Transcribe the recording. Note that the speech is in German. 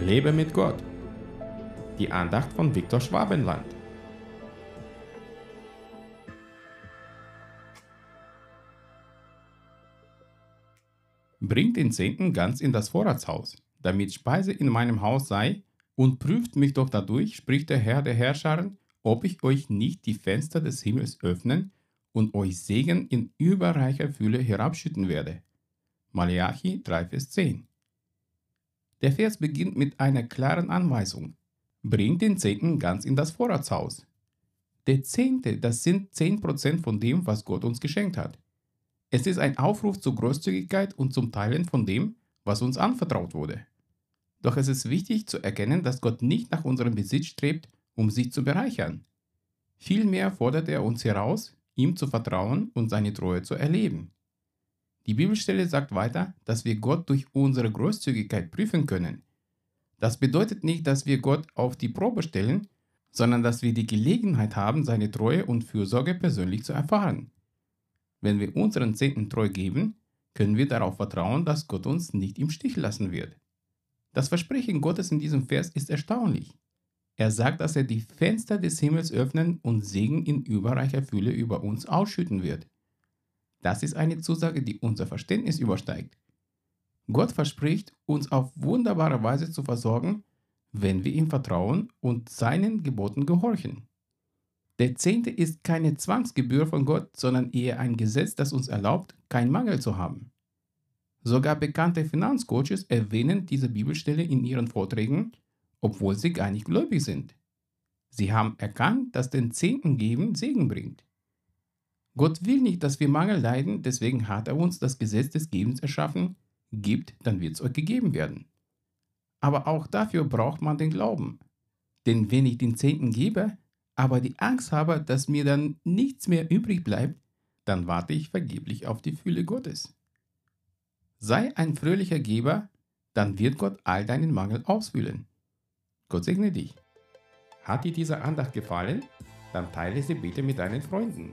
Lebe mit Gott. Die Andacht von Viktor Schwabenland. Bringt den Zehnten ganz in das Vorratshaus, damit Speise in meinem Haus sei, und prüft mich doch dadurch, spricht der Herr der Herrscharen, ob ich euch nicht die Fenster des Himmels öffnen und euch Segen in überreicher Fülle herabschütten werde. Malachi 3, Vers 10. Der Vers beginnt mit einer klaren Anweisung. Bringt den Zehnten ganz in das Vorratshaus. Der Zehnte, das sind 10% von dem, was Gott uns geschenkt hat. Es ist ein Aufruf zur Großzügigkeit und zum Teilen von dem, was uns anvertraut wurde. Doch es ist wichtig zu erkennen, dass Gott nicht nach unserem Besitz strebt, um sich zu bereichern. Vielmehr fordert er uns heraus, ihm zu vertrauen und seine Treue zu erleben. Die Bibelstelle sagt weiter, dass wir Gott durch unsere Großzügigkeit prüfen können. Das bedeutet nicht, dass wir Gott auf die Probe stellen, sondern dass wir die Gelegenheit haben, seine Treue und Fürsorge persönlich zu erfahren. Wenn wir unseren Zehnten treu geben, können wir darauf vertrauen, dass Gott uns nicht im Stich lassen wird. Das Versprechen Gottes in diesem Vers ist erstaunlich. Er sagt, dass er die Fenster des Himmels öffnen und Segen in überreicher Fülle über uns ausschütten wird. Das ist eine Zusage, die unser Verständnis übersteigt. Gott verspricht, uns auf wunderbare Weise zu versorgen, wenn wir ihm vertrauen und seinen Geboten gehorchen. Der Zehnte ist keine Zwangsgebühr von Gott, sondern eher ein Gesetz, das uns erlaubt, keinen Mangel zu haben. Sogar bekannte Finanzcoaches erwähnen diese Bibelstelle in ihren Vorträgen, obwohl sie gar nicht gläubig sind. Sie haben erkannt, dass den Zehnten geben Segen bringt. Gott will nicht, dass wir Mangel leiden, deswegen hat er uns das Gesetz des Gebens erschaffen. Gibt, dann wird es euch gegeben werden. Aber auch dafür braucht man den Glauben. Denn wenn ich den Zehnten gebe, aber die Angst habe, dass mir dann nichts mehr übrig bleibt, dann warte ich vergeblich auf die Fülle Gottes. Sei ein fröhlicher Geber, dann wird Gott all deinen Mangel ausfüllen. Gott segne dich. Hat dir diese Andacht gefallen? Dann teile sie bitte mit deinen Freunden.